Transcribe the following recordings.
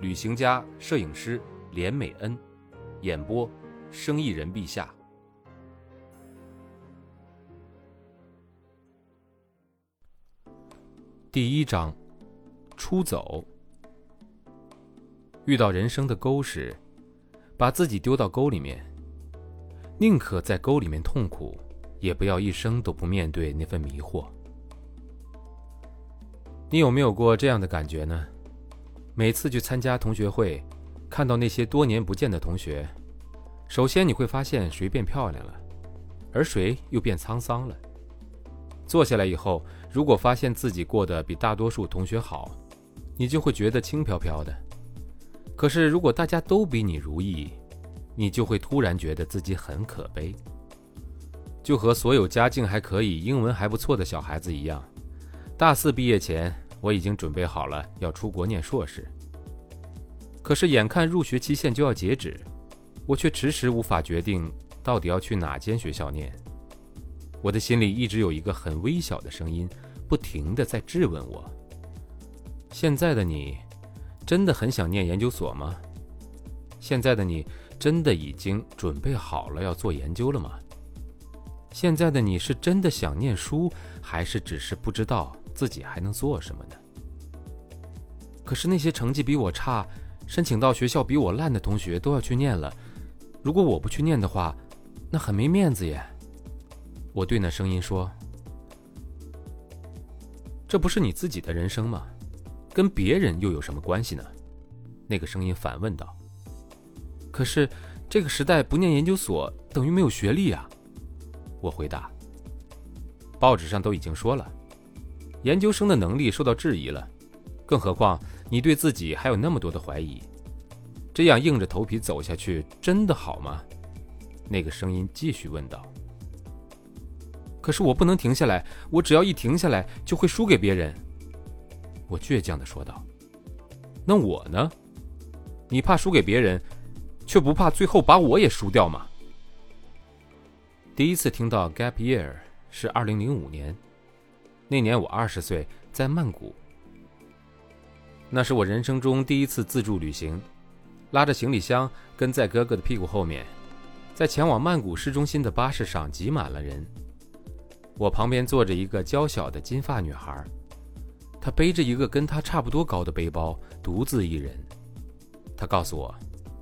旅行家、摄影师连美恩，演播，生意人陛下。第一章，出走。遇到人生的沟时，把自己丢到沟里面，宁可在沟里面痛苦，也不要一生都不面对那份迷惑。你有没有过这样的感觉呢？每次去参加同学会，看到那些多年不见的同学，首先你会发现谁变漂亮了，而谁又变沧桑了。坐下来以后，如果发现自己过得比大多数同学好，你就会觉得轻飘飘的。可是如果大家都比你如意，你就会突然觉得自己很可悲。就和所有家境还可以、英文还不错的小孩子一样，大四毕业前。我已经准备好了要出国念硕士，可是眼看入学期限就要截止，我却迟迟无法决定到底要去哪间学校念。我的心里一直有一个很微小的声音，不停的在质问我：现在的你，真的很想念研究所吗？现在的你，真的已经准备好了要做研究了吗？现在的你是真的想念书，还是只是不知道？自己还能做什么呢？可是那些成绩比我差、申请到学校比我烂的同学都要去念了，如果我不去念的话，那很没面子耶。我对那声音说：“这不是你自己的人生吗？跟别人又有什么关系呢？”那个声音反问道。“可是这个时代不念研究所等于没有学历啊！”我回答。“报纸上都已经说了。”研究生的能力受到质疑了，更何况你对自己还有那么多的怀疑，这样硬着头皮走下去真的好吗？那个声音继续问道。可是我不能停下来，我只要一停下来就会输给别人。我倔强的说道。那我呢？你怕输给别人，却不怕最后把我也输掉吗？第一次听到 gap year 是二零零五年。那年我二十岁，在曼谷。那是我人生中第一次自助旅行，拉着行李箱跟在哥哥的屁股后面，在前往曼谷市中心的巴士上挤满了人。我旁边坐着一个娇小的金发女孩，她背着一个跟她差不多高的背包，独自一人。她告诉我，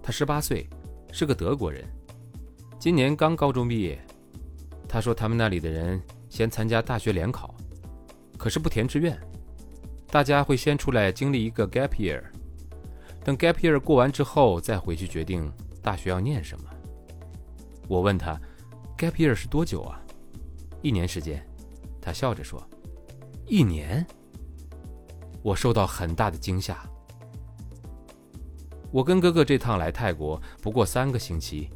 她十八岁，是个德国人，今年刚高中毕业。她说他们那里的人先参加大学联考。可是不填志愿，大家会先出来经历一个 gap year，等 gap year 过完之后再回去决定大学要念什么。我问他，gap year 是多久啊？一年时间。他笑着说，一年。我受到很大的惊吓。我跟哥哥这趟来泰国不过三个星期，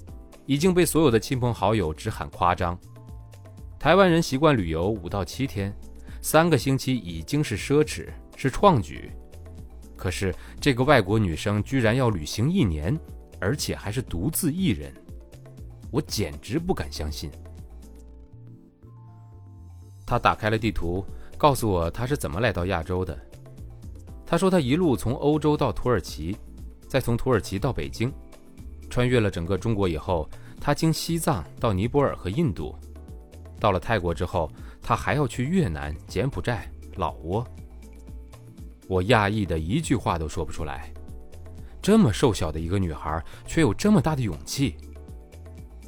已经被所有的亲朋好友直喊夸张。台湾人习惯旅游五到七天。三个星期已经是奢侈，是创举，可是这个外国女生居然要旅行一年，而且还是独自一人，我简直不敢相信。她打开了地图，告诉我她是怎么来到亚洲的。她说她一路从欧洲到土耳其，再从土耳其到北京，穿越了整个中国以后，她经西藏到尼泊尔和印度，到了泰国之后。他还要去越南、柬埔寨、老挝。我讶异的一句话都说不出来。这么瘦小的一个女孩，却有这么大的勇气。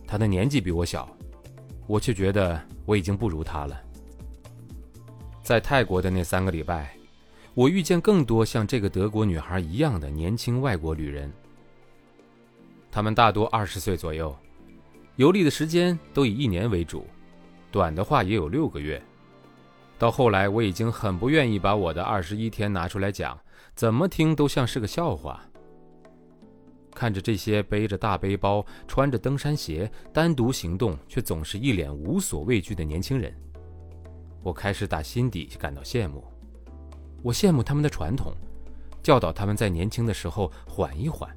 她的年纪比我小，我却觉得我已经不如她了。在泰国的那三个礼拜，我遇见更多像这个德国女孩一样的年轻外国旅人。他们大多二十岁左右，游历的时间都以一年为主。短的话也有六个月，到后来我已经很不愿意把我的二十一天拿出来讲，怎么听都像是个笑话。看着这些背着大背包、穿着登山鞋、单独行动却总是一脸无所畏惧的年轻人，我开始打心底感到羡慕。我羡慕他们的传统，教导他们在年轻的时候缓一缓，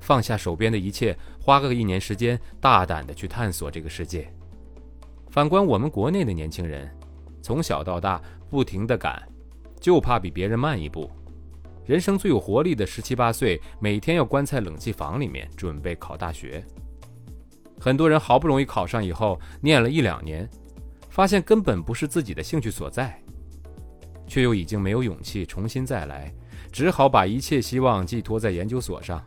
放下手边的一切，花个一年时间，大胆地去探索这个世界。反观我们国内的年轻人，从小到大不停地赶，就怕比别人慢一步。人生最有活力的十七八岁，每天要关在冷气房里面准备考大学。很多人好不容易考上以后，念了一两年，发现根本不是自己的兴趣所在，却又已经没有勇气重新再来，只好把一切希望寄托在研究所上。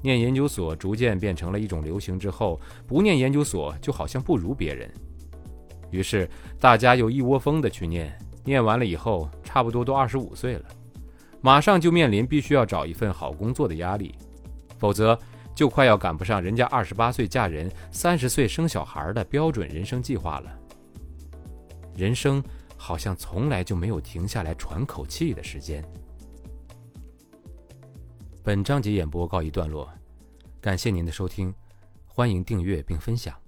念研究所逐渐变成了一种流行之后，不念研究所就好像不如别人。于是大家又一窝蜂的去念，念完了以后，差不多都二十五岁了。马上就面临必须要找一份好工作的压力，否则就快要赶不上人家二十八岁嫁人、三十岁生小孩的标准人生计划了。人生好像从来就没有停下来喘口气的时间。本章节演播告一段落，感谢您的收听，欢迎订阅并分享。